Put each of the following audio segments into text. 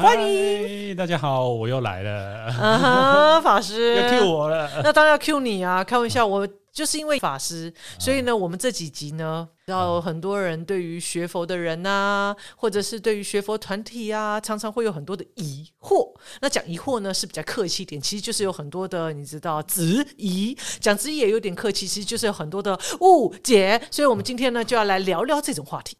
欢迎大家好，我又来了。啊哈，法师要 cue 我了，那当然要 cue 你啊！开玩笑，我就是因为法师，所以呢，我们这几集呢，有很多人对于学佛的人啊，或者是对于学佛团体啊，常常会有很多的疑惑。那讲疑惑呢，是比较客气一点，其实就是有很多的，你知道，质疑。讲质疑也有点客气，其实就是有很多的误解。所以我们今天呢，就要来聊聊这种话题。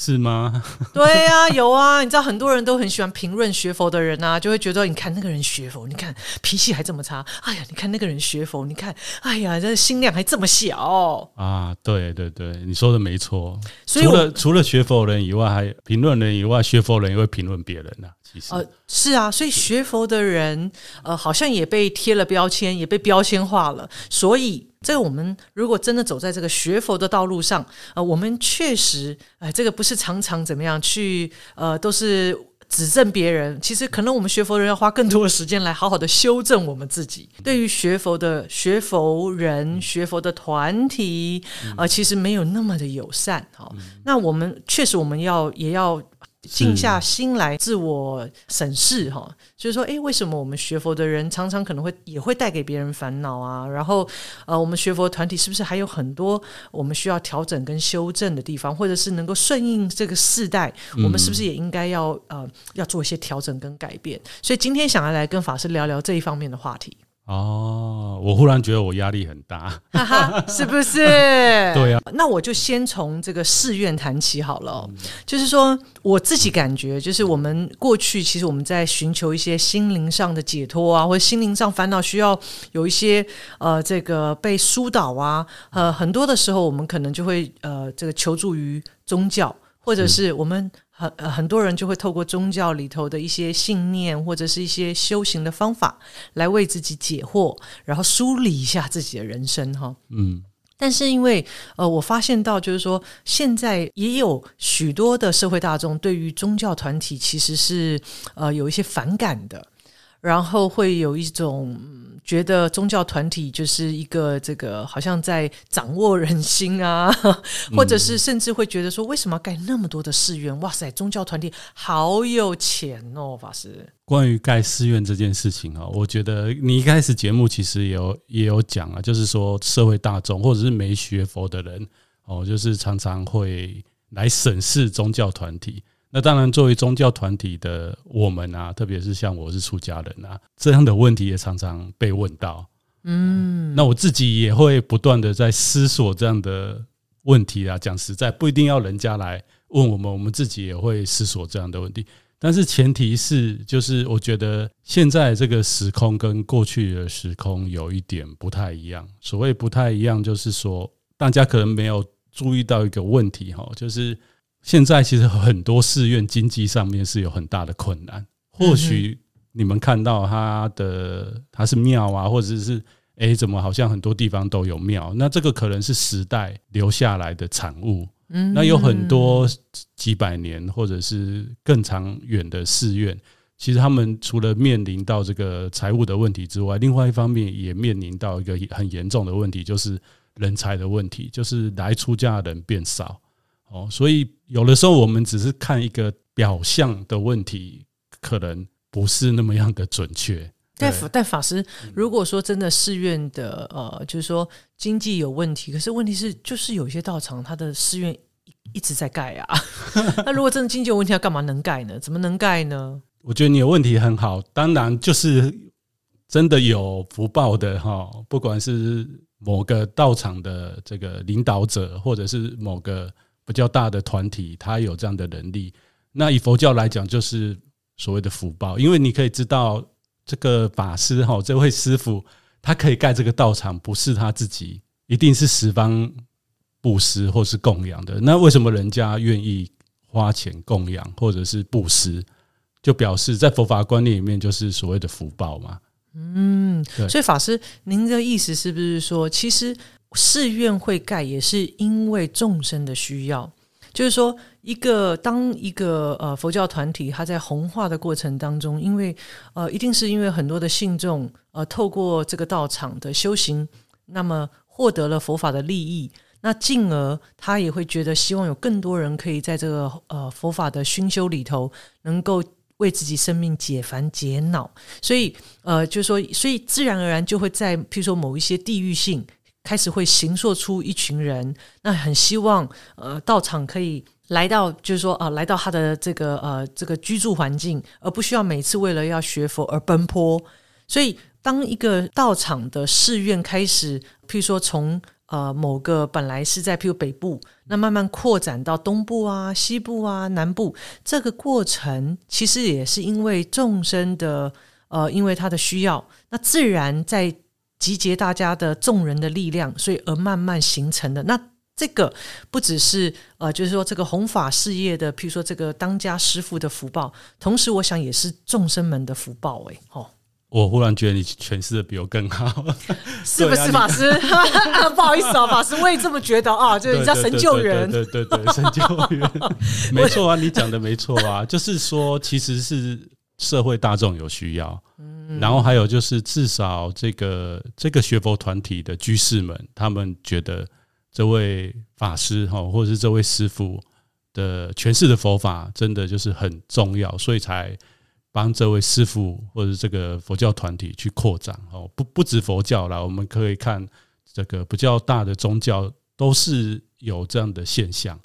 是吗？对呀、啊，有啊，你知道很多人都很喜欢评论学佛的人啊，就会觉得你看那个人学佛，你看脾气还这么差，哎呀，你看那个人学佛，你看，哎呀，这心量还这么小啊！对对对，你说的没错。所以除了除了学佛人以外，还评论人以外，学佛人也会评论别人呐、啊。其实，呃，是啊，所以学佛的人，呃，好像也被贴了标签，也被标签化了，所以。这个我们如果真的走在这个学佛的道路上，呃，我们确实，哎，这个不是常常怎么样去，呃，都是指正别人。其实可能我们学佛人要花更多的时间来好好的修正我们自己。对于学佛的学佛人、学佛的团体，呃，其实没有那么的友善。好，那我们确实我们要也要。静下心来自我审视哈，就是说，诶，为什么我们学佛的人常常可能会也会带给别人烦恼啊？然后，呃，我们学佛团体是不是还有很多我们需要调整跟修正的地方，或者是能够顺应这个世代，我们是不是也应该要呃要做一些调整跟改变？所以今天想要来跟法师聊聊这一方面的话题。哦，我忽然觉得我压力很大，哈哈，是不是？对啊，那我就先从这个寺院谈起好了。嗯。就是说，我自己感觉，就是我们过去其实我们在寻求一些心灵上的解脱啊，或者心灵上烦恼需要有一些呃这个被疏导啊，呃很多的时候我们可能就会呃这个求助于宗教，或者是我们。很很多人就会透过宗教里头的一些信念，或者是一些修行的方法，来为自己解惑，然后梳理一下自己的人生哈。嗯，但是因为呃，我发现到就是说，现在也有许多的社会大众对于宗教团体其实是呃有一些反感的，然后会有一种。觉得宗教团体就是一个这个，好像在掌握人心啊，或者是甚至会觉得说，为什么要盖那么多的寺院？哇塞，宗教团体好有钱哦，法师。关于盖寺院这件事情啊，我觉得你一开始节目其实也有也有讲啊，就是说社会大众或者是没学佛的人哦，就是常常会来审视宗教团体。那当然，作为宗教团体的我们啊，特别是像我是出家人啊，这样的问题也常常被问到。嗯，那我自己也会不断的在思索这样的问题啊。讲实在，不一定要人家来问我们，我们自己也会思索这样的问题。但是前提是，就是我觉得现在这个时空跟过去的时空有一点不太一样。所谓不太一样，就是说大家可能没有注意到一个问题哈，就是。现在其实很多寺院经济上面是有很大的困难。或许你们看到它的它是庙啊，或者是诶，怎么好像很多地方都有庙？那这个可能是时代留下来的产物。嗯那有很多几百年或者是更长远的寺院，其实他们除了面临到这个财务的问题之外，另外一方面也面临到一个很严重的问题，就是人才的问题，就是来出家的人变少。哦，所以有的时候我们只是看一个表象的问题，可能不是那么样的准确。但但法师，如果说真的寺院的呃，就是说经济有问题，可是问题是就是有一些道场，它的寺院一直在盖啊。那如果真的经济有问题，要干嘛能盖呢？怎么能盖呢？我觉得你的问题很好，当然就是真的有福报的哈，不管是某个道场的这个领导者，或者是某个。比较大的团体，他有这样的能力。那以佛教来讲，就是所谓的福报，因为你可以知道，这个法师哈，这位师傅，他可以盖这个道场，不是他自己，一定是十方布施或是供养的。那为什么人家愿意花钱供养或者是布施，就表示在佛法观念里面，就是所谓的福报嘛？嗯，所以法师，您的意思是不是说，其实？寺院会盖也是因为众生的需要，就是说，一个当一个呃佛教团体，它在弘化的过程当中，因为呃一定是因为很多的信众呃透过这个道场的修行，那么获得了佛法的利益，那进而他也会觉得希望有更多人可以在这个呃佛法的熏修里头能够为自己生命解烦解恼，所以呃，就是说，所以自然而然就会在譬如说某一些地域性开始会形塑出一群人，那很希望呃道场可以来到，就是说啊、来到他的这个呃这个居住环境，而不需要每次为了要学佛而奔波。所以，当一个道场的寺院开始，譬如说从呃，某个本来是在譬如北部，那慢慢扩展到东部啊、西部啊、南部，这个过程其实也是因为众生的呃，因为他的需要，那自然在集结大家的众人的力量，所以而慢慢形成的。那这个不只是呃，就是说这个弘法事业的，譬如说这个当家师傅的福报，同时我想也是众生们的福报，哎，哦。我忽然觉得你诠释的比我更好，是不是法师？不好意思啊，法师，我也这么觉得啊，就是你叫神救援，对对对，神救援，没错啊，你讲的没错啊，就是说，其实是社会大众有需要，然后还有就是至少这个这个学佛团体的居士们，他们觉得这位法师哈，或者是这位师傅的诠释的佛法，真的就是很重要，所以才。帮这位师傅或者这个佛教团体去扩展哦，不不止佛教啦，我们可以看这个比较大的宗教都是有这样的现象。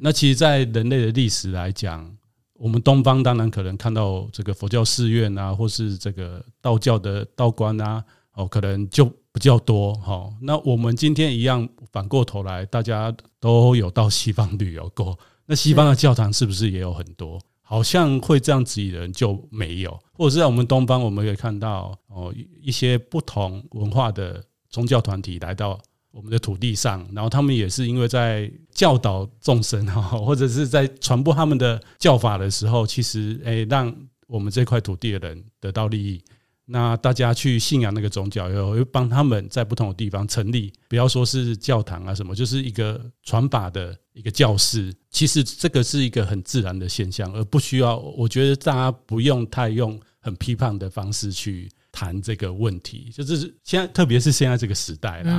那其实，在人类的历史来讲，我们东方当然可能看到这个佛教寺院啊，或是这个道教的道观啊，哦，可能就比较多哈。那我们今天一样，反过头来，大家都有到西方旅游过，那西方的教堂是不是也有很多？好像会这样子的人就没有，或者是在我们东方，我们可以看到哦，一些不同文化的宗教团体来到我们的土地上，然后他们也是因为在教导众生哈，或者是在传播他们的教法的时候，其实诶，让我们这块土地的人得到利益。那大家去信仰那个宗教，又又帮他们在不同的地方成立，不要说是教堂啊什么，就是一个传法的一个教室。其实这个是一个很自然的现象，而不需要。我觉得大家不用太用很批判的方式去谈这个问题。就是现在，特别是现在这个时代啦，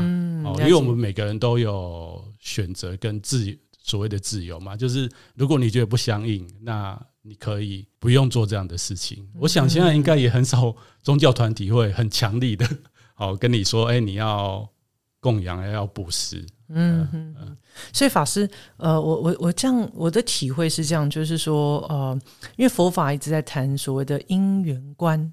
哦，因为我们每个人都有选择跟自由，所谓的自由嘛，就是如果你觉得不相应，那。你可以不用做这样的事情。我想现在应该也很少宗教团体会很强力的，哦跟你说，哎，你要供养，要布施。嗯嗯。所以法师，呃，我我我这样我的体会是这样，就是说，呃，因为佛法一直在谈所谓的因缘观，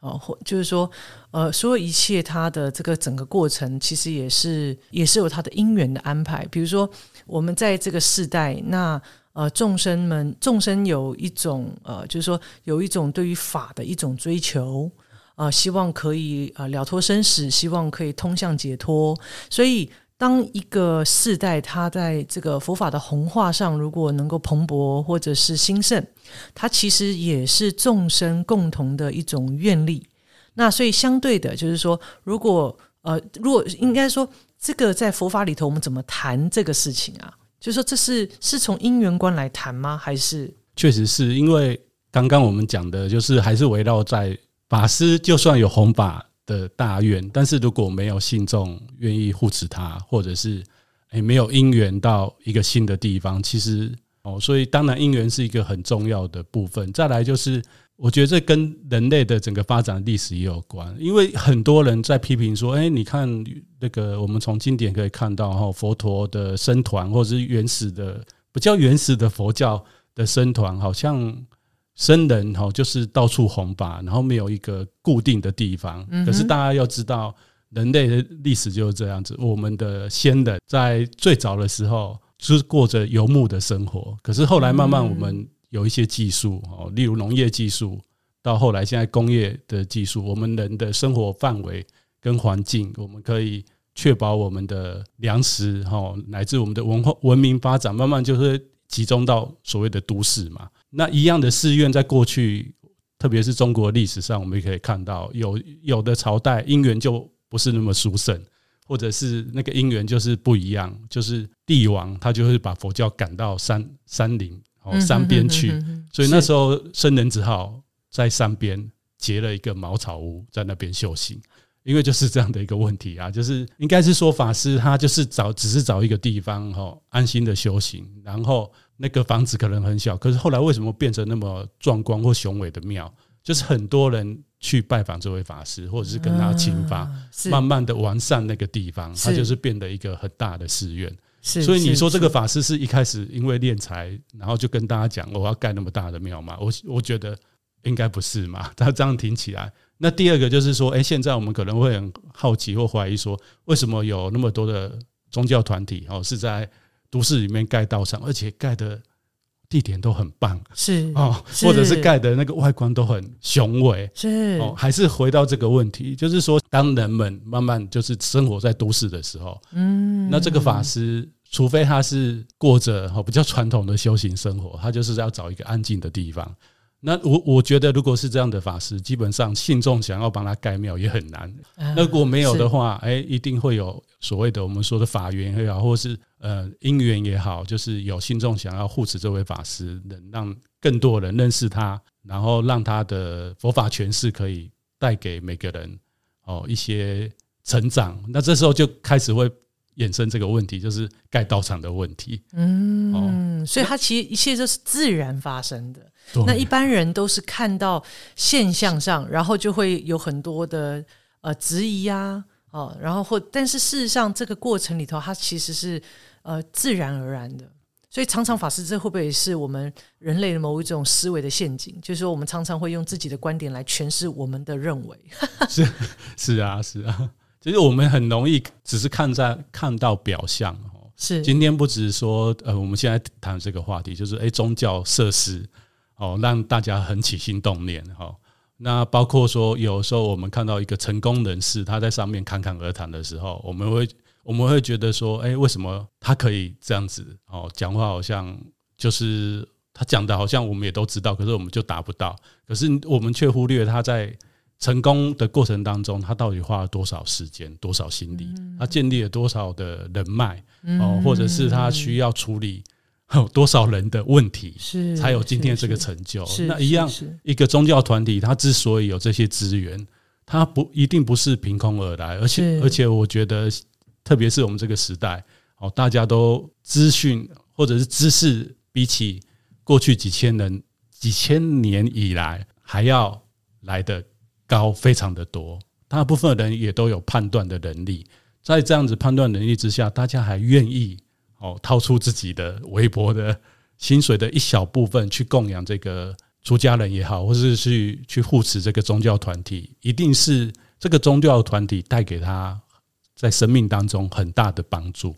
哦，或就是说，呃，所有一切它的这个整个过程，其实也是也是有它的因缘的安排。比如说，我们在这个世代，那。呃，众生们，众生有一种呃，就是说有一种对于法的一种追求，呃，希望可以呃了脱生死，希望可以通向解脱。所以，当一个世代它在这个佛法的弘化上，如果能够蓬勃或者是兴盛，它其实也是众生共同的一种愿力。那所以，相对的，就是说，如果呃，如果应该说，这个在佛法里头，我们怎么谈这个事情啊？就是说，这是是从因缘观来谈吗？还是确实是因为刚刚我们讲的，就是还是围绕在法师，就算有弘法的大愿，但是如果没有信众愿意护持他，或者是诶没有因缘到一个新的地方，其实哦，所以当然因缘是一个很重要的部分。再来就是。我觉得这跟人类的整个发展历史也有关，因为很多人在批评说：“哎，你看那个，我们从经典可以看到，哈，佛陀的僧团或者是原始的比较原始的佛教的僧团，好像僧人哈就是到处弘法，然后没有一个固定的地方。可是大家要知道，人类的历史就是这样子。我们的先人在最早的时候是过着游牧的生活，可是后来慢慢我们。有一些技术哦，例如农业技术，到后来现在工业的技术，我们人的生活范围跟环境，我们可以确保我们的粮食哈，乃至我们的文化文明发展，慢慢就是集中到所谓的都市嘛。那一样的寺院，在过去，特别是中国历史上，我们也可以看到，有有的朝代因缘就不是那么殊胜，或者是那个因缘就是不一样，就是帝王他就会把佛教赶到山山林。哦，山边去，所以那时候僧人只好在山边结了一个茅草屋，在那边修行。因为就是这样的一个问题啊，就是应该是说法师他就是找，只是找一个地方哈，安心的修行，然后那个房子可能很小，可是后来为什么变成那么壮观或雄伟的庙？就是很多人去拜访这位法师，或者是跟他请法，啊、慢慢的完善那个地方，它就是变得一个很大的寺院。所以你说这个法师是一开始因为敛财，然后就跟大家讲我要盖那么大的庙吗？我我觉得应该不是嘛。他这样听起来，那第二个就是说，哎，现在我们可能会很好奇或怀疑说，为什么有那么多的宗教团体哦是在都市里面盖道场，而且盖的。地点都很棒，是哦，或者是盖的那个外观都很雄伟，是哦，还是回到这个问题，就是说，当人们慢慢就是生活在都市的时候，嗯，那这个法师，除非他是过着比较传统的修行生活，他就是要找一个安静的地方。那我我觉得，如果是这样的法师，基本上信众想要帮他盖庙也很难。那如果没有的话，哎，一定会有所谓的我们说的法缘也好，或是呃因缘也好，就是有信众想要护持这位法师，能让更多人认识他，然后让他的佛法诠释可以带给每个人哦一些成长。那这时候就开始会衍生这个问题，就是盖道场的问题。嗯，所以它其实一切都是自然发生的。那一般人都是看到现象上，然后就会有很多的呃质疑啊，哦，然后或但是事实上这个过程里头，它其实是呃自然而然的。所以常常法师，这会不会是我们人类的某一种思维的陷阱？就是说，我们常常会用自己的观点来诠释我们的认为。是是啊 是啊，其实我们很容易只是看在看到表象哦。是今天不只是说呃，我们现在谈这个话题，就是诶宗教设施。哦，让大家很起心动念哈。那包括说，有时候我们看到一个成功人士，他在上面侃侃而谈的时候，我们会我们会觉得说，哎，为什么他可以这样子？哦，讲话好像就是他讲的，好像我们也都知道，可是我们就达不到。可是我们却忽略他在成功的过程当中，他到底花了多少时间、多少心力，他建立了多少的人脉哦，或者是他需要处理。有多少人的问题，是才有今天这个成就？那一样，一个宗教团体，它之所以有这些资源，它不一定不是凭空而来，而且而且，我觉得，特别是我们这个时代，哦，大家都资讯或者是知识，比起过去几千人、几千年以来还要来的高，非常的多。大部分人也都有判断的能力，在这样子判断能力之下，大家还愿意。哦，掏出自己的微薄的薪水的一小部分去供养这个出家人也好，或是去去护持这个宗教团体，一定是这个宗教团体带给他在生命当中很大的帮助。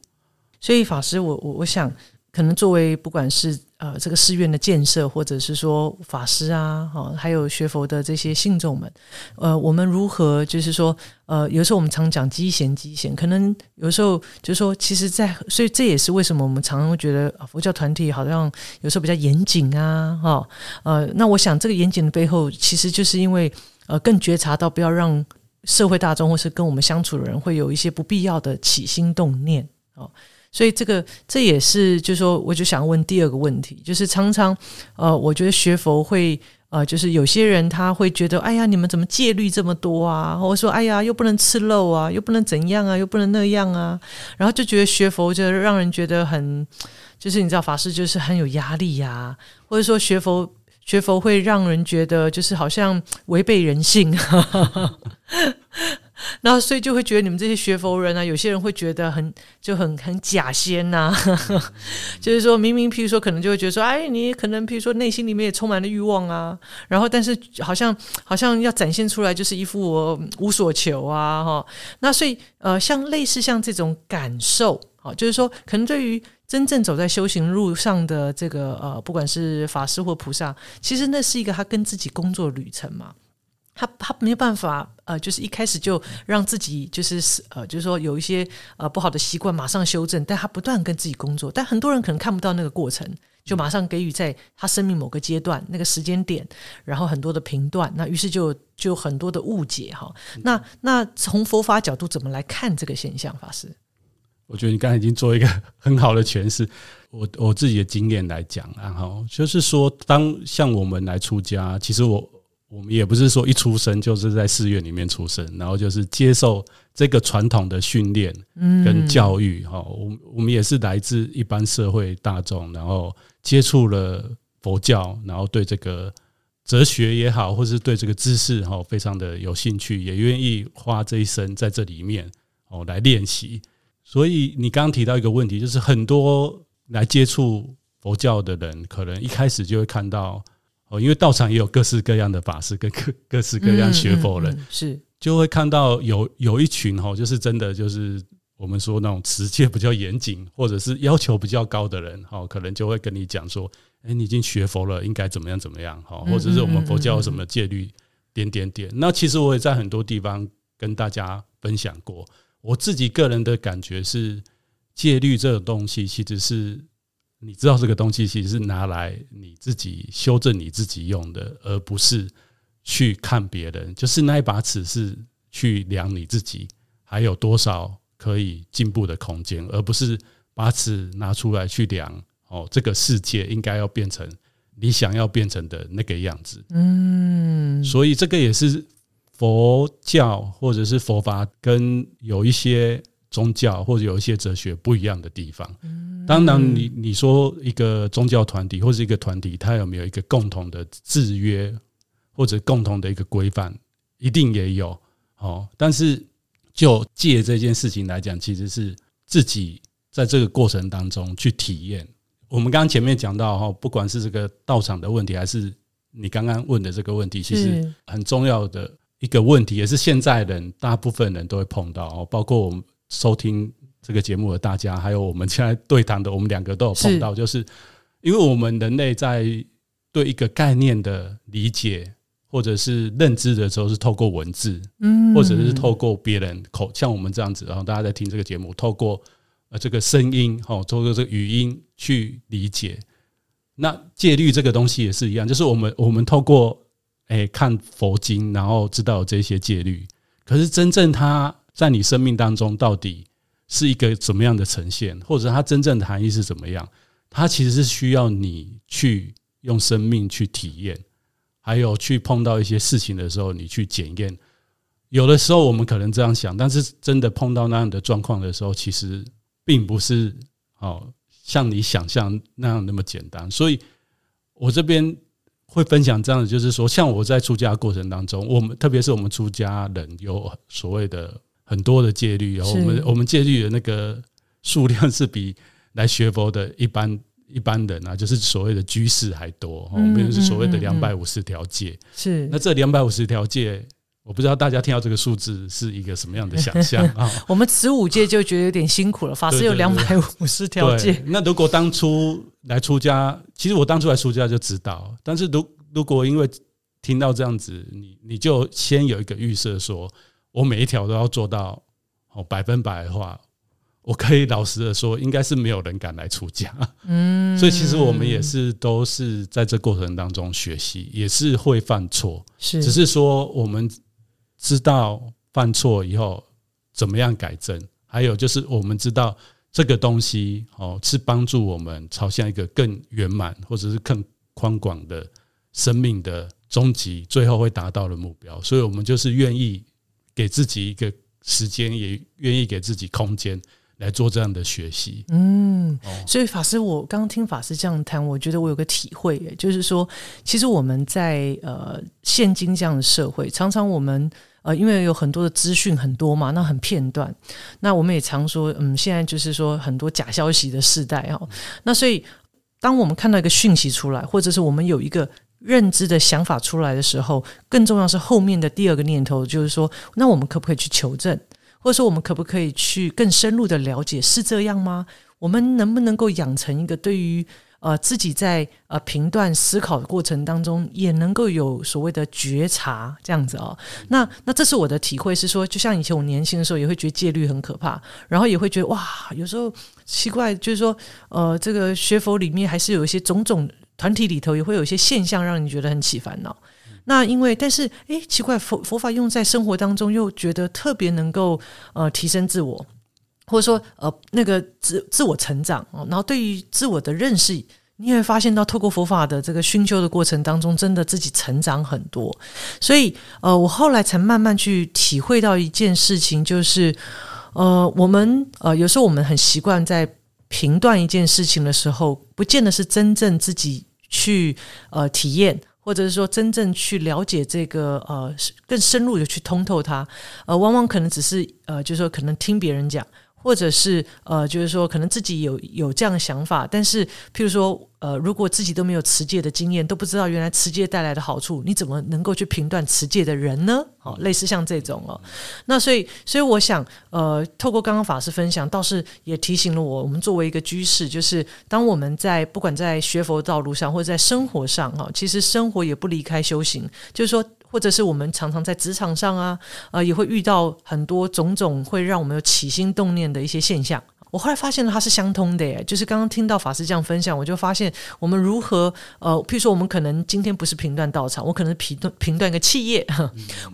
所以法师，我我我想。可能作为不管是呃这个寺院的建设，或者是说法师啊，哈，还有学佛的这些信众们，呃，我们如何就是说，呃，有时候我们常讲积贤积贤，可能有时候就是说，其实在，所以这也是为什么我们常常会觉得佛教团体好像有时候比较严谨啊，哈，呃，那我想这个严谨的背后，其实就是因为呃更觉察到不要让社会大众或是跟我们相处的人会有一些不必要的起心动念，哦。所以这个这也是，就是说，我就想问第二个问题，就是常常，呃，我觉得学佛会，呃，就是有些人他会觉得，哎呀，你们怎么戒律这么多啊？或者说，哎呀，又不能吃肉啊，又不能怎样啊，又不能那样啊，然后就觉得学佛就让人觉得很，就是你知道，法师就是很有压力呀，啊，或者说学佛学佛会让人觉得就是好像违背人性。然后，所以就会觉得你们这些学佛人啊，有些人会觉得很就很很假仙呐、啊，就是说明明，譬如说，可能就会觉得说，哎，你可能譬如说内心里面也充满了欲望啊，然后但是好像好像要展现出来就是一副我无所求啊，哈。那所以呃，像类似像这种感受，啊，就是说，可能对于真正走在修行路上的这个呃，不管是法师或菩萨，其实那是一个他跟自己工作旅程嘛。他他没有办法，呃，就是一开始就让自己就是呃，就是说有一些呃不好的习惯马上修正，但他不断跟自己工作。但很多人可能看不到那个过程，就马上给予在他生命某个阶段那个时间点，然后很多的评断，那于是就就很多的误解哈。那那从佛法角度怎么来看这个现象？法师，我觉得你刚才已经做一个 很好的诠释。我我自己的经验来讲，啊，哈就是说，当像我们来出家，其实我。我们也不是说一出生就是在寺院里面出生，然后就是接受这个传统的训练跟教育哈。我我们也是来自一般社会大众，然后接触了佛教，然后对这个哲学也好，或是对这个知识哈，非常的有兴趣，也愿意花这一生在这里面哦来练习。所以你刚刚提到一个问题，就是很多来接触佛教的人，可能一开始就会看到。哦，因为道场也有各式各样的法师跟各各式各样学佛人，是就会看到有有一群哈，就是真的就是我们说那种持戒比较严谨，或者是要求比较高的人哈，可能就会跟你讲说，哎，你已经学佛了，应该怎么样怎么样哈，或者是我们佛教有什么戒律点点点。那其实我也在很多地方跟大家分享过，我自己个人的感觉是，戒律这种东西其实是。你知道这个东西其实是拿来你自己修正你自己用的，而不是去看别人。就是那一把尺是去量你自己还有多少可以进步的空间，而不是把尺拿出来去量哦，这个世界应该要变成你想要变成的那个样子。嗯，所以这个也是佛教或者是佛法跟有一些。宗教或者有一些哲学不一样的地方，当然，你你说一个宗教团体或者一个团体，它有没有一个共同的制约或者共同的一个规范？一定也有哦。但是就借这件事情来讲，其实是自己在这个过程当中去体验。我们刚刚前面讲到哈，不管是这个道场的问题，还是你刚刚问的这个问题，其实很重要的一个问题，也是现在人大部分人都会碰到哦，包括我们。收听这个节目的大家，还有我们现在对谈的，我们两个都有碰到，就是因为我们人类在对一个概念的理解或者是认知的时候，是透过文字，嗯，或者是透过别人口，像我们这样子，然后大家在听这个节目，透过呃这个声音，哈，透过这个语音去理解。那戒律这个东西也是一样，就是我们我们透过诶看佛经，然后知道有这些戒律，可是真正它。在你生命当中，到底是一个怎么样的呈现，或者它真正的含义是怎么样？它其实是需要你去用生命去体验，还有去碰到一些事情的时候，你去检验。有的时候我们可能这样想，但是真的碰到那样的状况的时候，其实并不是哦，像你想象那样那么简单。所以我这边。会分享这样的，就是说，像我在出家过程当中，我们特别是我们出家人有所谓的很多的戒律，然后我们我们戒律的那个数量是比来学佛的一般一般人啊，就是所谓的居士还多。我们是所谓的两百五十条戒。是那这两百五十条戒。我不知道大家听到这个数字是一个什么样的想象 啊？我们持五戒就觉得有点辛苦了。法师有两百五十条戒。那如果当初来出家，其实我当初来出家就知道。但是如如果因为听到这样子，你你就先有一个预设，说我每一条都要做到哦百分百的话，我可以老实的说，应该是没有人敢来出价。嗯，所以其实我们也是都是在这过程当中学习，也是会犯错，是只是说我们。知道犯错以后怎么样改正，还有就是我们知道这个东西哦是帮助我们朝向一个更圆满或者是更宽广的生命的终极，最后会达到的目标。所以我们就是愿意给自己一个时间，也愿意给自己空间来做这样的学习。嗯，所以法师，我刚刚听法师这样谈，我觉得我有个体会，就是说，其实我们在呃现今这样的社会，常常我们。呃，因为有很多的资讯很多嘛，那很片段。那我们也常说，嗯，现在就是说很多假消息的时代哦。那所以，当我们看到一个讯息出来，或者是我们有一个认知的想法出来的时候，更重要是后面的第二个念头，就是说，那我们可不可以去求证，或者说我们可不可以去更深入的了解，是这样吗？我们能不能够养成一个对于呃，自己在呃评断思考的过程当中，也能够有所谓的觉察，这样子哦。那那这是我的体会，是说，就像以前我年轻的时候，也会觉得戒律很可怕，然后也会觉得哇，有时候奇怪，就是说，呃，这个学佛里面还是有一些种种团体里头也会有一些现象，让你觉得很起烦恼。那因为，但是，诶，奇怪，佛佛法用在生活当中，又觉得特别能够呃提升自我。或者说，呃，那个自自我成长，然后对于自我的认识，你也会发现到透过佛法的这个熏修的过程当中，真的自己成长很多。所以，呃，我后来才慢慢去体会到一件事情，就是，呃，我们呃有时候我们很习惯在评断一件事情的时候，不见得是真正自己去呃体验。或者是说，真正去了解这个呃，更深入的去通透它，呃，往往可能只是呃，就是说，可能听别人讲。或者是呃，就是说，可能自己有有这样的想法，但是，譬如说，呃，如果自己都没有持戒的经验，都不知道原来持戒带来的好处，你怎么能够去评断持戒的人呢？哦，类似像这种哦，那所以，所以我想，呃，透过刚刚法师分享，倒是也提醒了我，我们作为一个居士，就是当我们在不管在学佛道路上，或者在生活上，哈，其实生活也不离开修行，就是说。或者是我们常常在职场上啊，呃，也会遇到很多种种会让我们有起心动念的一些现象。我后来发现了它是相通的耶，就是刚刚听到法师这样分享，我就发现我们如何呃，譬如说我们可能今天不是评断道场，我可能评断评断一个企业，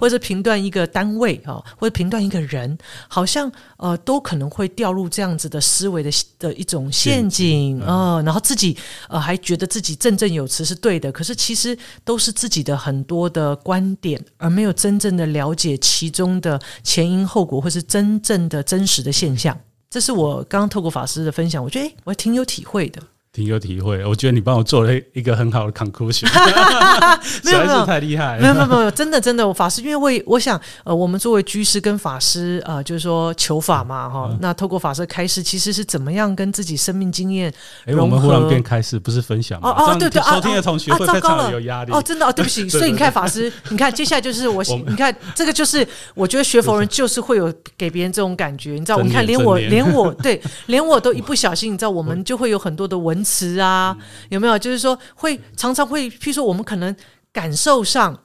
或者评断一个单位啊，或者评断一个人，好像呃都可能会掉入这样子的思维的的一种陷阱啊、呃，然后自己呃还觉得自己振振有词是对的，可是其实都是自己的很多的观点，而没有真正的了解其中的前因后果，或是真正的真实的现象。这是我刚透过法师的分享，我觉得哎，我还挺有体会的。挺有体会，我觉得你帮我做了一个很好的 conclusion，没有没有太厉害，没有没有没有，真的真的，我法师，因为我我想，呃，我们作为居士跟法师，呃，就是说求法嘛，哈，那透过法师开示，其实是怎么样跟自己生命经验融合？我们忽然变开示，不是分享吗？哦哦，对对，收听的同学会非常有压力哦，真的哦，对不起，所以你看法师，你看接下来就是我，你看这个就是我觉得学佛人就是会有给别人这种感觉，你知道，你看连我连我对连我都一不小心，你知道，我们就会有很多的文。词啊，有没有？就是说，会常常会，譬如说，我们可能感受上。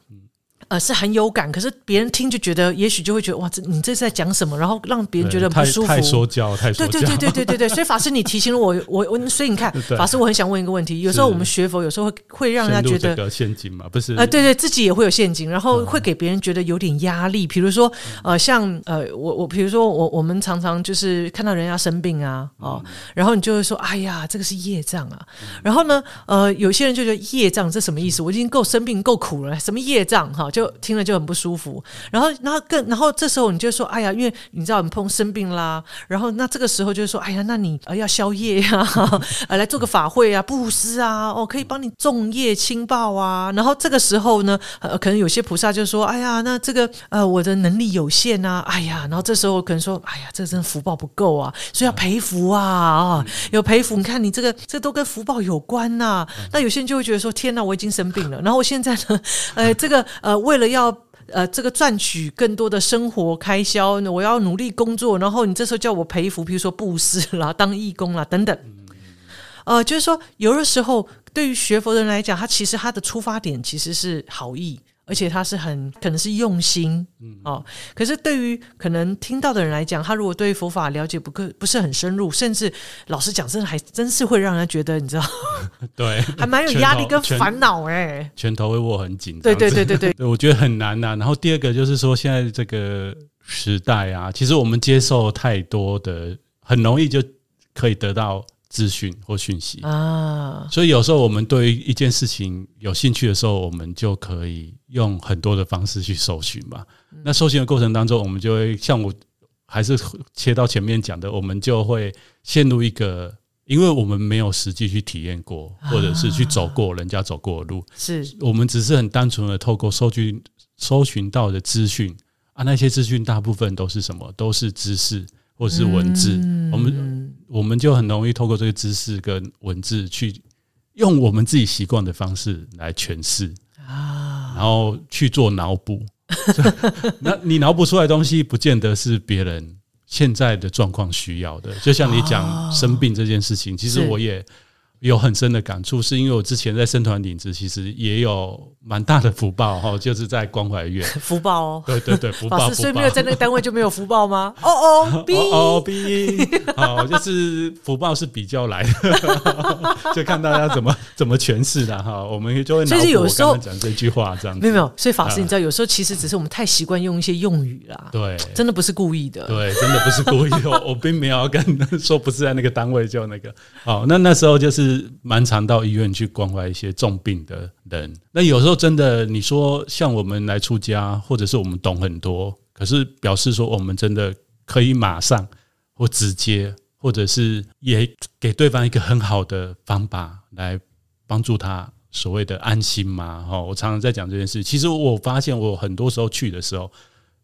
呃，是很有感，可是别人听就觉得，也许就会觉得哇，这你这是在讲什么？然后让别人觉得不舒服。太，太说教，太说教。对对对对对对对。所以法师，你提醒了我，我我，所以你看，法师，我很想问一个问题：有时候我们学佛，有时候会会让人家觉得陷阱嘛？不是？呃，对对，自己也会有陷阱，然后会给别人觉得有点压力。比如说，呃，像呃，我我比如说我我们常常就是看到人家生病啊，哦，然后你就会说，哎呀，这个是业障啊。然后呢，呃，有些人就觉得业障这什么意思？我已经够生病够苦了，什么业障哈？就听了就很不舒服，然后，然后更，然后这时候你就说，哎呀，因为你知道你碰生病啦，然后那这个时候就是说，哎呀，那你呃要宵夜呀，呃来做个法会啊，布施啊，哦可以帮你重业轻报啊，然后这个时候呢，呃可能有些菩萨就说，哎呀，那这个呃我的能力有限啊，哎呀，然后这时候可能说，哎呀，这真福报不够啊，所以要培福啊，啊，有培福，你看你这个这都跟福报有关呐，那有些人就会觉得说，天哪，我已经生病了，然后我现在呢，呃这个呃为为了要呃，这个赚取更多的生活开销，我要努力工作，然后你这时候叫我陪福，比如说布施啦、当义工啦等等，呃，就是说有的时候对于学佛的人来讲，他其实他的出发点其实是好意。而且他是很可能是用心，嗯哦，可是对于可能听到的人来讲，他如果对佛法了解不够不是很深入，甚至老实讲，真的还真是会让人觉得你知道，对，还蛮有压力跟烦恼哎，拳头会握很紧，对对对对对，对，我觉得很难呐、啊。然后第二个就是说，现在这个时代啊，其实我们接受太多的，很容易就可以得到。资讯或讯息啊，所以有时候我们对于一件事情有兴趣的时候，我们就可以用很多的方式去搜寻嘛。那搜寻的过程当中，我们就会像我，还是切到前面讲的，我们就会陷入一个，因为我们没有实际去体验过，或者是去走过人家走过的路，是我们只是很单纯的透过搜寻搜寻到的资讯啊，那些资讯大部分都是什么？都是知识。或是文字，嗯、我们我们就很容易透过这个知识跟文字去用我们自己习惯的方式来诠释啊，然后去做脑补。那你脑补出来的东西，不见得是别人现在的状况需要的。就像你讲生病这件事情，其实我也。有很深的感触，是因为我之前在生团领职，其实也有蛮大的福报哈，就是在关怀院 福报哦，对对对，福报，所以没有在那个单位就没有福报吗？哦 哦，哦哦，逼，好，就是福报是比较来的，就看大家怎么怎么诠释的哈，我们就会其实有时候讲这句话这样子，没有没有，所以法师你知道，有时候其实只是我们太习惯用一些用语啦，对，真的不是故意的，对，真的不是故意的，我并没有跟说不是在那个单位就那个，好，那那时候就是。是蛮常到医院去关怀一些重病的人。那有时候真的，你说像我们来出家，或者是我们懂很多，可是表示说我们真的可以马上或直接，或者是也给对方一个很好的方法来帮助他所谓的安心嘛？哈，我常常在讲这件事。其实我发现，我很多时候去的时候，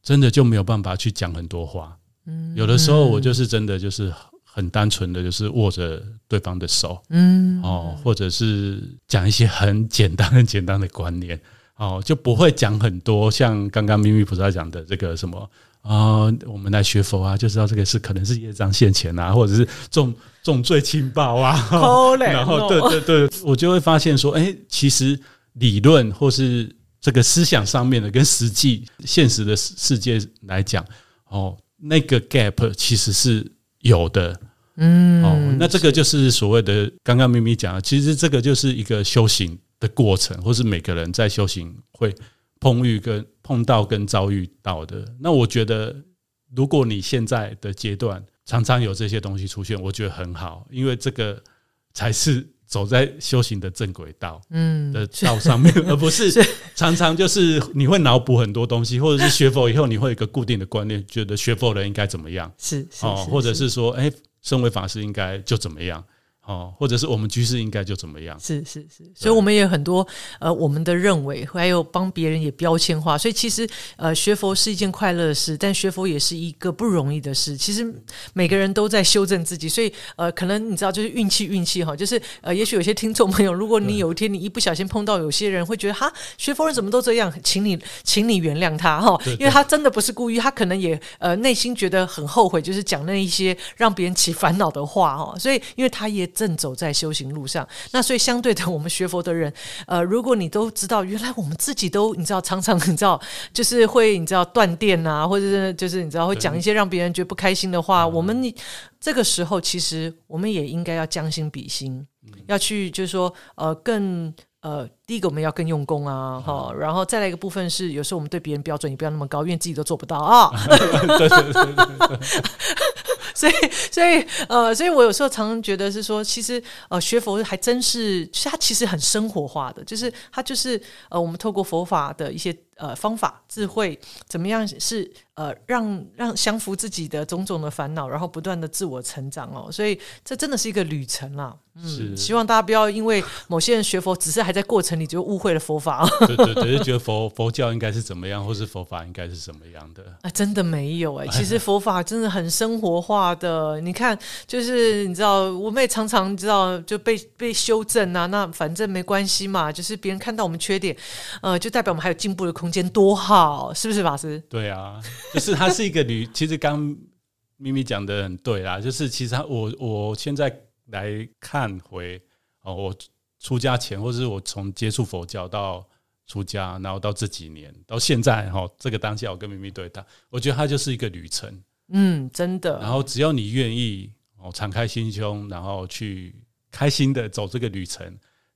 真的就没有办法去讲很多话。嗯，有的时候我就是真的就是。很单纯的就是握着对方的手，嗯，哦，或者是讲一些很简单、很简单的观念，哦，就不会讲很多。像刚刚秘密菩萨讲的这个什么啊、哦，我们来学佛啊，就知道这个是可能是业障现前啊，或者是重重罪轻报啊。然后，对对对，我就会发现说，哎，其实理论或是这个思想上面的，跟实际现实的世界来讲，哦，那个 gap 其实是。有的，嗯，哦，那这个就是所谓的刚刚咪咪讲的，其实这个就是一个修行的过程，或是每个人在修行会碰遇跟碰到跟遭遇到的。那我觉得，如果你现在的阶段常常有这些东西出现，我觉得很好，因为这个才是走在修行的正轨道，嗯，的道上面，而不是 常常就是你会脑补很多东西，或者是学佛以后你会有一个固定的观念，觉得学佛人应该怎么样，是哦，或者是。说，哎，身为法师应该就怎么样。哦，或者是我们居士应该就怎么样？是是是，所以我们也有很多呃，我们的认为，还有帮别人也标签化。所以其实呃，学佛是一件快乐的事，但学佛也是一个不容易的事。其实每个人都在修正自己，所以呃，可能你知道，就是运气运气哈，就是呃，也许有些听众朋友，如果你有一天你一不小心碰到有些人会觉得哈，学佛人怎么都这样，请你请你原谅他哈，因为他真的不是故意，他可能也呃内心觉得很后悔，就是讲那一些让别人起烦恼的话哈。所以因为他也。正走在修行路上，那所以相对的，我们学佛的人，呃，如果你都知道，原来我们自己都，你知道，常常你知道，就是会，你知道断电啊，或者是就是你知道会讲一些让别人觉得不开心的话，我们你这个时候，其实我们也应该要将心比心，要去就是说，呃，更呃，第一个我们要更用功啊，哈，然后再来一个部分是，有时候我们对别人标准也不要那么高，因为自己都做不到啊。对对对对对所以，所以，呃，所以我有时候常常觉得是说，其实，呃，学佛还真是，其实它其实很生活化的，就是它就是，呃，我们透过佛法的一些呃方法、智慧，怎么样是呃让让降服自己的种种的烦恼，然后不断的自我成长哦。所以，这真的是一个旅程啦。是希望大家不要因为某些人学佛只是还在过程里就误会了佛法。对对对，就觉得佛佛教应该是怎么样，或是佛法应该是什么样的？啊，真的没有哎、欸，其实佛法真的很生活化。的，你看，就是你知道，我们也常常知道就被被修正啊，那反正没关系嘛，就是别人看到我们缺点，呃，就代表我们还有进步的空间，多好，是不是法师？对啊，就是他是一个女，其实刚咪咪讲的很对啦，就是其实他我我现在来看回哦，我出家前，或者是我从接触佛教到出家，然后到这几年到现在哈，这个当下我跟咪咪对谈，我觉得它就是一个旅程。嗯，真的。然后只要你愿意哦，敞开心胸，然后去开心的走这个旅程，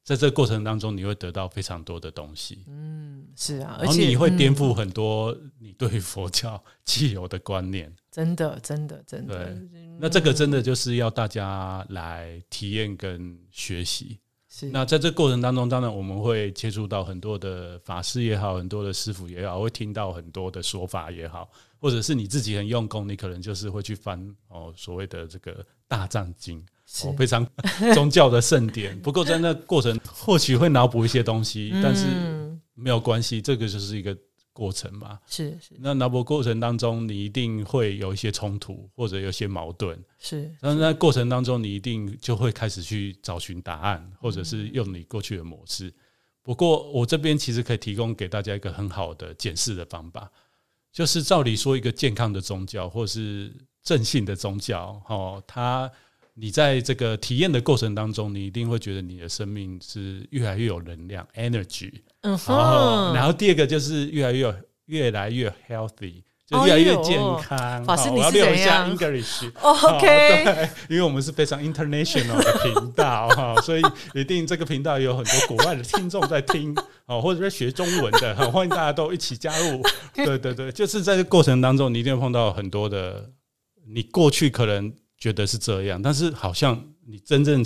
在这个过程当中，你会得到非常多的东西。嗯，是啊，而且你会颠覆很多你对佛教 既有的观念。嗯，真的，真的，真的。对，那这个真的就是要大家来体验跟学习。是。那在这过程当中，当然我们会接触到很多的法师也好，很多的师傅也好，会听到很多的说法也好。或者是你自己很用功，你可能就是会去翻哦所谓的这个大藏经，哦非常 宗教的盛典。不过在那过程或许会脑补一些东西，但是没有关系，这个就是一个过程嘛。是是。那脑补过程当中，你一定会有一些冲突，或者有些矛盾。是。但是在过程当中，你一定就会开始去找寻答案，或者是用你过去的模式。不过我这边其实可以提供给大家一个很好的检视的方法。就是照理说，一个健康的宗教或是正性的宗教，哦，它你在这个体验的过程当中，你一定会觉得你的生命是越来越有能量，energy。嗯哼。然后第二个就是越来越越来越 healthy。就越来越健康。法师，你是怎样？我要练一下 English。OK。对，因为我们是非常 international 的频道哈，所以一定这个频道有很多国外的听众在听 哦，或者在学中文的，欢迎大家都一起加入。对对对，就是在这过程当中，你一定会碰到很多的，你过去可能觉得是这样，但是好像你真正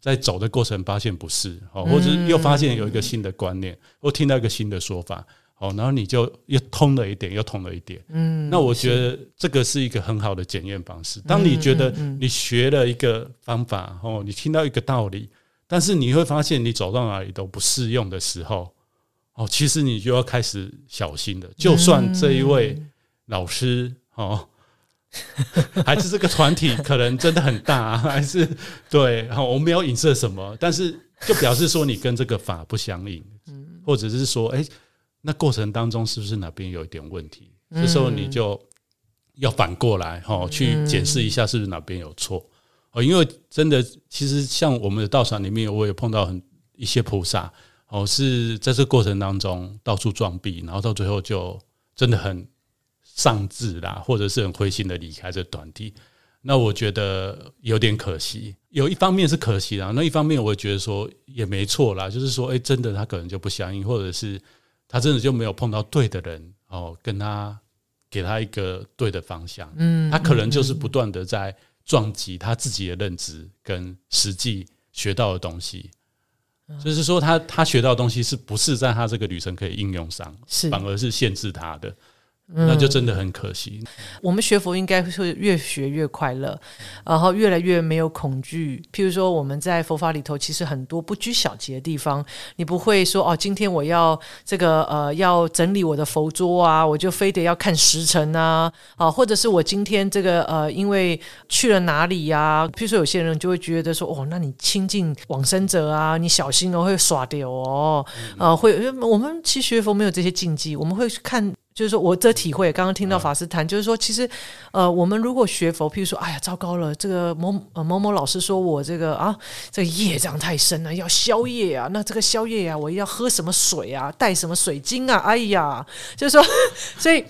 在走的过程发现不是哦，或者是又发现有一个新的观念，或听到一个新的说法哦，然后你就又通了一点，又通了一点。嗯，那我觉得这个是一个很好的检验方式。当你觉得你学了一个方法哦，你听到一个道理，但是你会发现你走到哪里都不适用的时候，哦，其实你就要开始小心了。就算这一位老师哦。还是这个团体可能真的很大，啊，还是对，我没有影射什么，但是就表示说你跟这个法不相应，或者是说，哎，那过程当中是不是哪边有一点问题？这时候你就要反过来哈，去检视一下是不是哪边有错哦，因为真的，其实像我们的道场里面，我也碰到很一些菩萨哦，是在这过程当中到处撞壁，然后到最后就真的很。丧志啦，或者是很灰心的离开这团体，那我觉得有点可惜。有一方面是可惜啦，那一方面我也觉得说也没错啦，就是说，哎，真的他可能就不相应，或者是他真的就没有碰到对的人哦，跟他给他一个对的方向。嗯，他可能就是不断的在撞击他自己的认知跟实际学到的东西，就是说他他学到的东西是不是在他这个旅程可以应用上，是反而是限制他的。那就真的很可惜。我们学佛应该会越学越快乐，然后越来越没有恐惧。譬如说，我们在佛法里头，其实很多不拘小节的地方，你不会说哦，今天我要这个呃，要整理我的佛桌啊，我就非得要看时辰啊，啊，或者是我今天这个呃，因为去了哪里呀？譬如说，有些人就会觉得说，哦，那你亲近往生者啊，你小心哦，会耍掉哦，啊，会。我们其实学佛没有这些禁忌，我们会看。就是说，我这体会，刚刚听到法师谈，就是说，其实，呃，我们如果学佛，譬如说，哎呀，糟糕了，这个某呃某某老师说我这个啊，这个业障太深了，要消业啊，那这个消业啊，我要喝什么水啊，带什么水晶啊，哎呀，就是说，所以，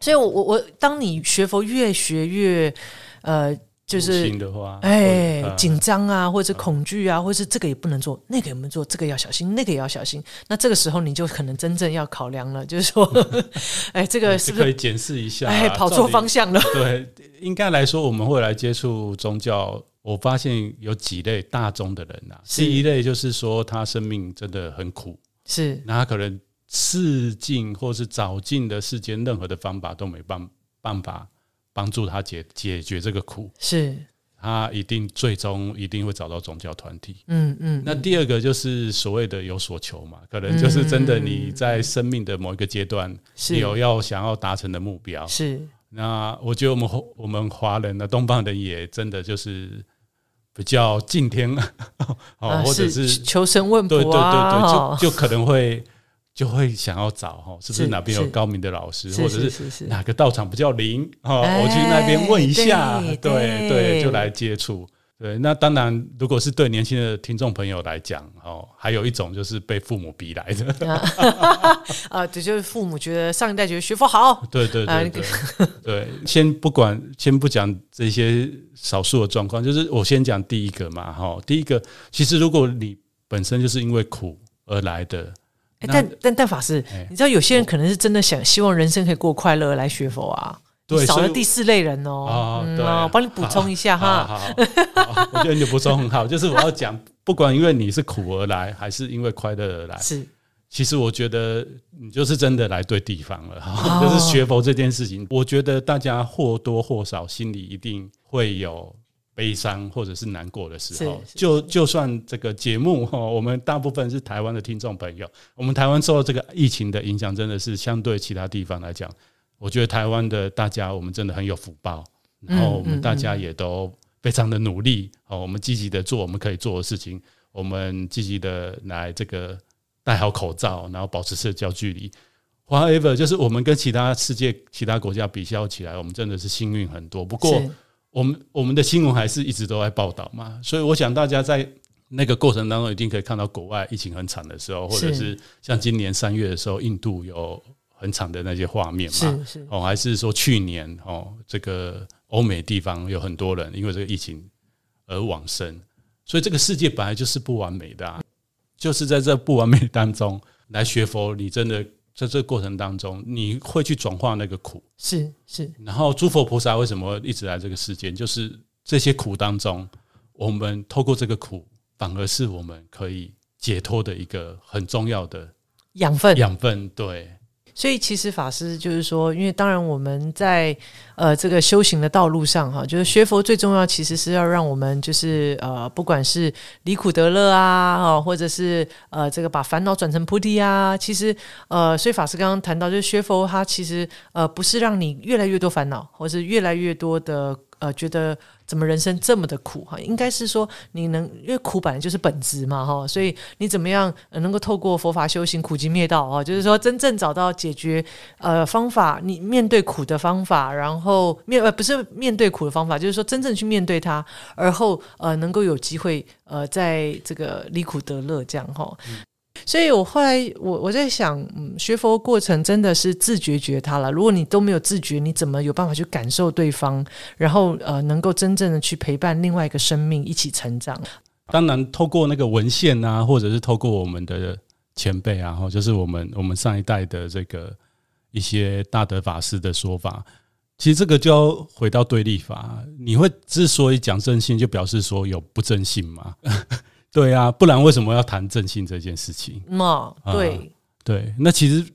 所以我我我，当你学佛越学越，呃。就是哎，紧张啊，或者恐惧啊，或者是这个也不能做，那个也不能做，这个要小心，那个也要小心。那这个时候你就可能真正要考量了，就是说，哎，这个是不是可以检视一下？哎，跑错方向了。对，应该来说，我们会来接触宗教。我发现有几类大宗的人呐、啊，第一类就是说他生命真的很苦，是，那他可能试尽或是找尽的世间任何的方法都没办办法。帮助他解解决这个苦，是他一定最终一定会找到宗教团体。嗯嗯。那第二个就是所谓的有所求嘛，可能就是真的你在生命的某一个阶段，是有要想要达成的目标。是。那我觉得我们我们华人的东方人也真的就是比较敬天 哦，或者是求神问卜啊，对对对对，就就可能会。就会想要找哈，是不是哪边有高明的老师，或者是哪个道场比较灵哦？我去那边问一下，对对，就来接触。对，那当然，如果是对年轻的听众朋友来讲，哦，还有一种就是被父母逼来的。啊，这就是父母觉得上一代觉得学佛好。对对对对 对，先不管，先不讲这些少数的状况，就是我先讲第一个嘛，哈，第一个，其实如果你本身就是因为苦而来的。但但但法师，你知道有些人可能是真的想希望人生可以过快乐来学佛啊，对，少了第四类人哦。嗯，我帮你补充一下哈。我觉得你补充很好，就是我要讲，不管因为你是苦而来，还是因为快乐而来，是，其实我觉得你就是真的来对地方了。就是学佛这件事情，我觉得大家或多或少心里一定会有。悲伤或者是难过的时候，就就算这个节目哈，我们大部分是台湾的听众朋友，我们台湾受到这个疫情的影响，真的是相对其他地方来讲，我觉得台湾的大家，我们真的很有福报，然后我们大家也都非常的努力，哦，我们积极的做我们可以做的事情，我们积极的来这个戴好口罩，然后保持社交距离。However，就是我们跟其他世界其他国家比较起来，我们真的是幸运很多。不过。我们我们的新闻还是一直都在报道嘛，所以我想大家在那个过程当中一定可以看到国外疫情很惨的时候，或者是像今年三月的时候，印度有很惨的那些画面嘛，哦，还是说去年哦，这个欧美地方有很多人因为这个疫情而往生，所以这个世界本来就是不完美的啊，就是在这不完美当中来学佛，你真的。在这个过程当中，你会去转化那个苦，是是。然后诸佛菩萨为什么一直来这个世间？就是这些苦当中，我们透过这个苦反而是我们可以解脱的一个很重要的养分。养分，对。所以其实法师就是说，因为当然我们在呃这个修行的道路上哈，就是学佛最重要，其实是要让我们就是呃不管是离苦得乐啊，或者是呃这个把烦恼转成菩提啊，其实呃所以法师刚刚谈到，就是学佛它其实呃不是让你越来越多烦恼，或是越来越多的。呃，觉得怎么人生这么的苦哈？应该是说你能，因为苦本来就是本质嘛哈，所以你怎么样能够透过佛法修行苦集灭道啊？就是说真正找到解决呃方法，你面对苦的方法，然后面呃不是面对苦的方法，就是说真正去面对它，而后呃能够有机会呃在这个离苦得乐这样哈。所以我后来我我在想，嗯，学佛过程真的是自觉觉他了。如果你都没有自觉，你怎么有办法去感受对方，然后呃，能够真正的去陪伴另外一个生命一起成长？当然，透过那个文献啊，或者是透过我们的前辈啊，或就是我们我们上一代的这个一些大德法师的说法，其实这个就要回到对立法。你会之所以讲正信，就表示说有不正信吗？对啊，不然为什么要谈正信这件事情？嘛，对、嗯、对，那其实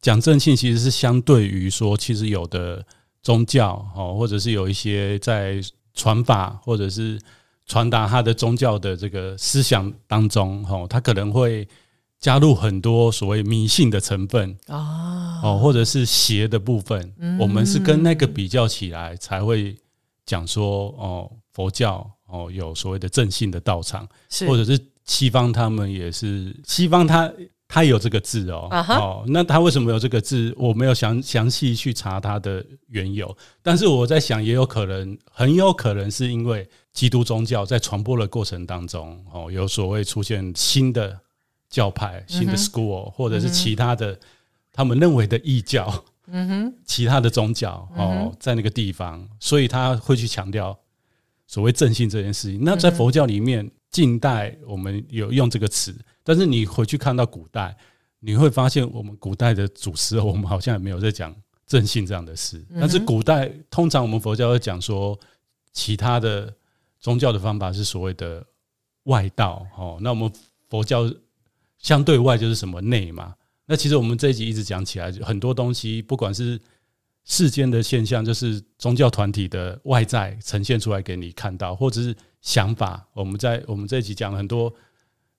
讲正信其实是相对于说，其实有的宗教哦，或者是有一些在传法或者是传达他的宗教的这个思想当中，哦，他可能会加入很多所谓迷信的成分啊，哦，或者是邪的部分。我们是跟那个比较起来，才会讲说哦，佛教。哦，有所谓的正信的道场，是或者是西方，他们也是西方他，他他有这个字哦。Uh huh. 哦，那他为什么有这个字？我没有详详细去查他的缘由，但是我在想，也有可能，很有可能是因为基督宗教在传播的过程当中，哦，有所谓出现新的教派、新的 school，、或者是其他的他们认为的异教，嗯哼，其他的宗教哦，在那个地方，所以他会去强调。所谓正信这件事情，那在佛教里面，近代我们有用这个词，但是你回去看到古代，你会发现我们古代的祖师，我们好像也没有在讲正信这样的事。但是古代通常我们佛教会讲说，其他的宗教的方法是所谓的外道。哦，那我们佛教相对外就是什么内嘛？那其实我们这一集一直讲起来，很多东西不管是。世间的现象就是宗教团体的外在呈现出来给你看到，或者是想法。我们在我们这一集讲了很多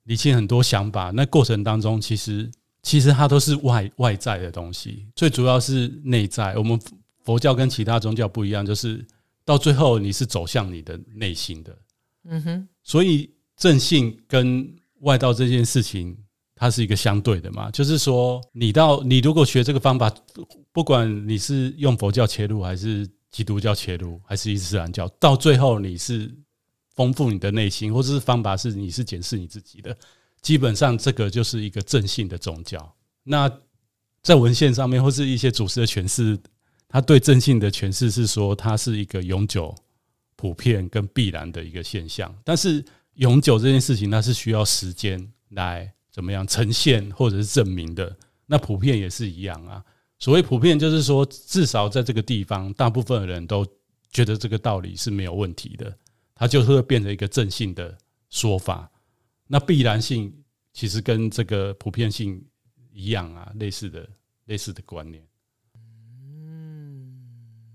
理清很多想法，那过程当中其实其实它都是外外在的东西，最主要是内在。我们佛教跟其他宗教不一样，就是到最后你是走向你的内心的。嗯哼，所以正信跟外道这件事情。它是一个相对的嘛，就是说，你到你如果学这个方法，不管你是用佛教切入，还是基督教切入，还是伊斯兰教，到最后你是丰富你的内心，或者是方法是你是检视你自己的，基本上这个就是一个正信的宗教。那在文献上面，或是一些祖师的诠释，他对正信的诠释是说，它是一个永久、普遍跟必然的一个现象。但是永久这件事情，它是需要时间来。怎么样呈现或者是证明的？那普遍也是一样啊。所谓普遍，就是说至少在这个地方，大部分的人都觉得这个道理是没有问题的，它就会变成一个正性的说法。那必然性其实跟这个普遍性一样啊，类似的类似的观念。嗯，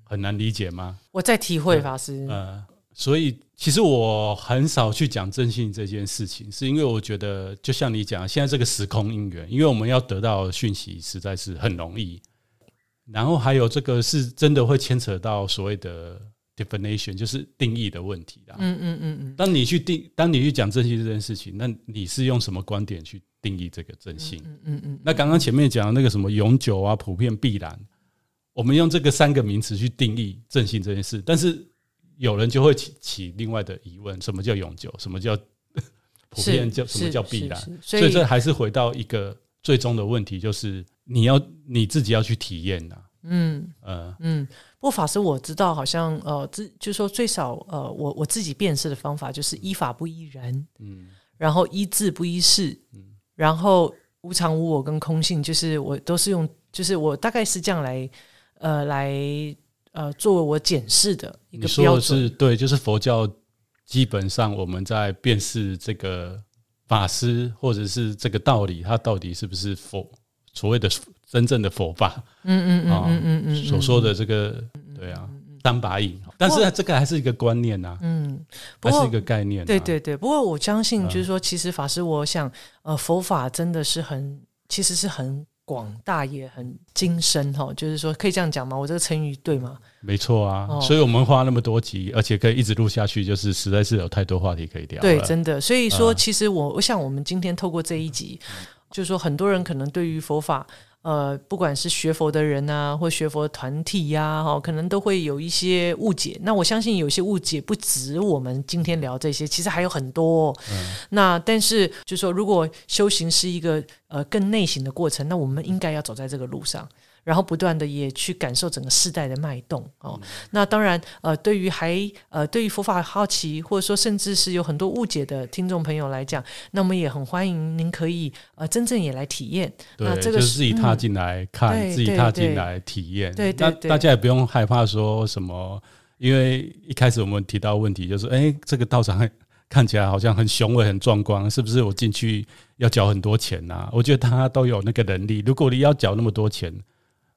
很难理解吗？我在体会法师。呃，所以。其实我很少去讲正信这件事情，是因为我觉得，就像你讲，现在这个时空因缘，因为我们要得到讯息实在是很容易，然后还有这个是真的会牵扯到所谓的 definition，就是定义的问题啦。嗯嗯嗯嗯。当你去定，当你去讲正信这件事情，那你是用什么观点去定义这个正信？嗯嗯嗯。那刚刚前面讲的那个什么永久啊、普遍、必然，我们用这个三个名词去定义正信这件事，但是。有人就会起起另外的疑问：什么叫永久？什么叫 普遍？叫什么叫必然？所以，这还是回到一个最终的问题，就是你要你自己要去体验呐。嗯呃嗯。不过法师我知道，好像呃，自就是说最少呃，我我自己辨识的方法就是依法不依人，嗯，然后依智不依事，嗯，然后无常无我跟空性，就是我都是用，就是我大概是这样来呃来。呃，作为我检视的一个标准，你说的是对，就是佛教基本上我们在辨识这个法师或者是这个道理，它到底是不是佛所谓的真正的佛法？嗯嗯嗯嗯嗯嗯，所说的这个对啊，单把瘾，但是这个还是一个观念呐，嗯，还是一个概念。对对对，不过我相信就是说，其实法师，我想，呃，佛法真的是很，其实是很。广大也很精深哈，就是说可以这样讲吗？我这个成语对吗？没错啊，哦、所以我们花那么多集，而且可以一直录下去，就是实在是有太多话题可以聊。对，真的。所以说，其实我我想，我们今天透过这一集，嗯、就是说很多人可能对于佛法。呃，不管是学佛的人啊，或学佛团体呀、啊，哈，可能都会有一些误解。那我相信有些误解不止我们今天聊这些，其实还有很多。嗯、那但是就是说，如果修行是一个呃更内省的过程，那我们应该要走在这个路上。然后不断的也去感受整个世代的脉动哦。嗯、那当然，呃，对于还呃对于佛法好奇，或者说甚至是有很多误解的听众朋友来讲，那我们也很欢迎您可以呃真正也来体验。对，那这个就是自己踏进来看，嗯、自己踏进来体验。对对对，那大家也不用害怕说什么，因为一开始我们提到问题就是，哎，这个道场看起来好像很雄伟、很壮观，是不是我进去要缴很多钱啊？我觉得大家都有那个能力。如果你要缴那么多钱，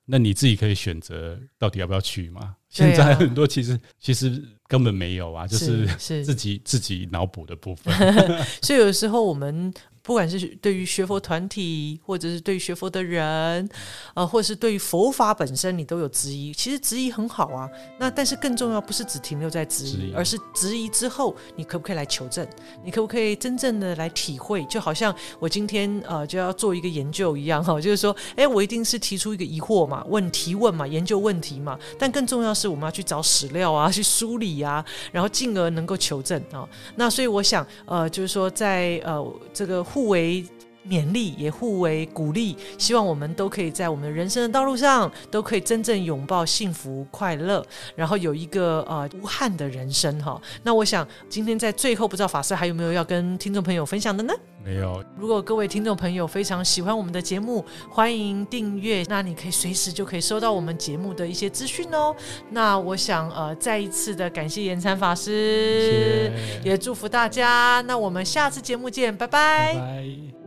那你自己可以选择到底要不要去嘛？现在很多其实、啊、其实根本没有啊，就是自己自己脑补的部分。所以有时候我们。不管是对于学佛团体，或者是对于学佛的人，呃，或者是对于佛法本身，你都有质疑。其实质疑很好啊。那但是更重要，不是只停留在质疑，质疑而是质疑之后，你可不可以来求证？你可不可以真正的来体会？就好像我今天呃就要做一个研究一样哈，就是说，哎，我一定是提出一个疑惑嘛，问提问嘛，研究问题嘛。但更重要是，我们要去找史料啊，去梳理啊，然后进而能够求证啊。那所以我想，呃，就是说在呃这个。互为勉励，也互为鼓励，希望我们都可以在我们人生的道路上，都可以真正拥抱幸福快乐，然后有一个呃无憾的人生哈。那我想今天在最后，不知道法师还有没有要跟听众朋友分享的呢？没有。如果各位听众朋友非常喜欢我们的节目，欢迎订阅，那你可以随时就可以收到我们节目的一些资讯哦。那我想呃再一次的感谢延参法师，谢谢也祝福大家。那我们下次节目见，拜拜。拜拜。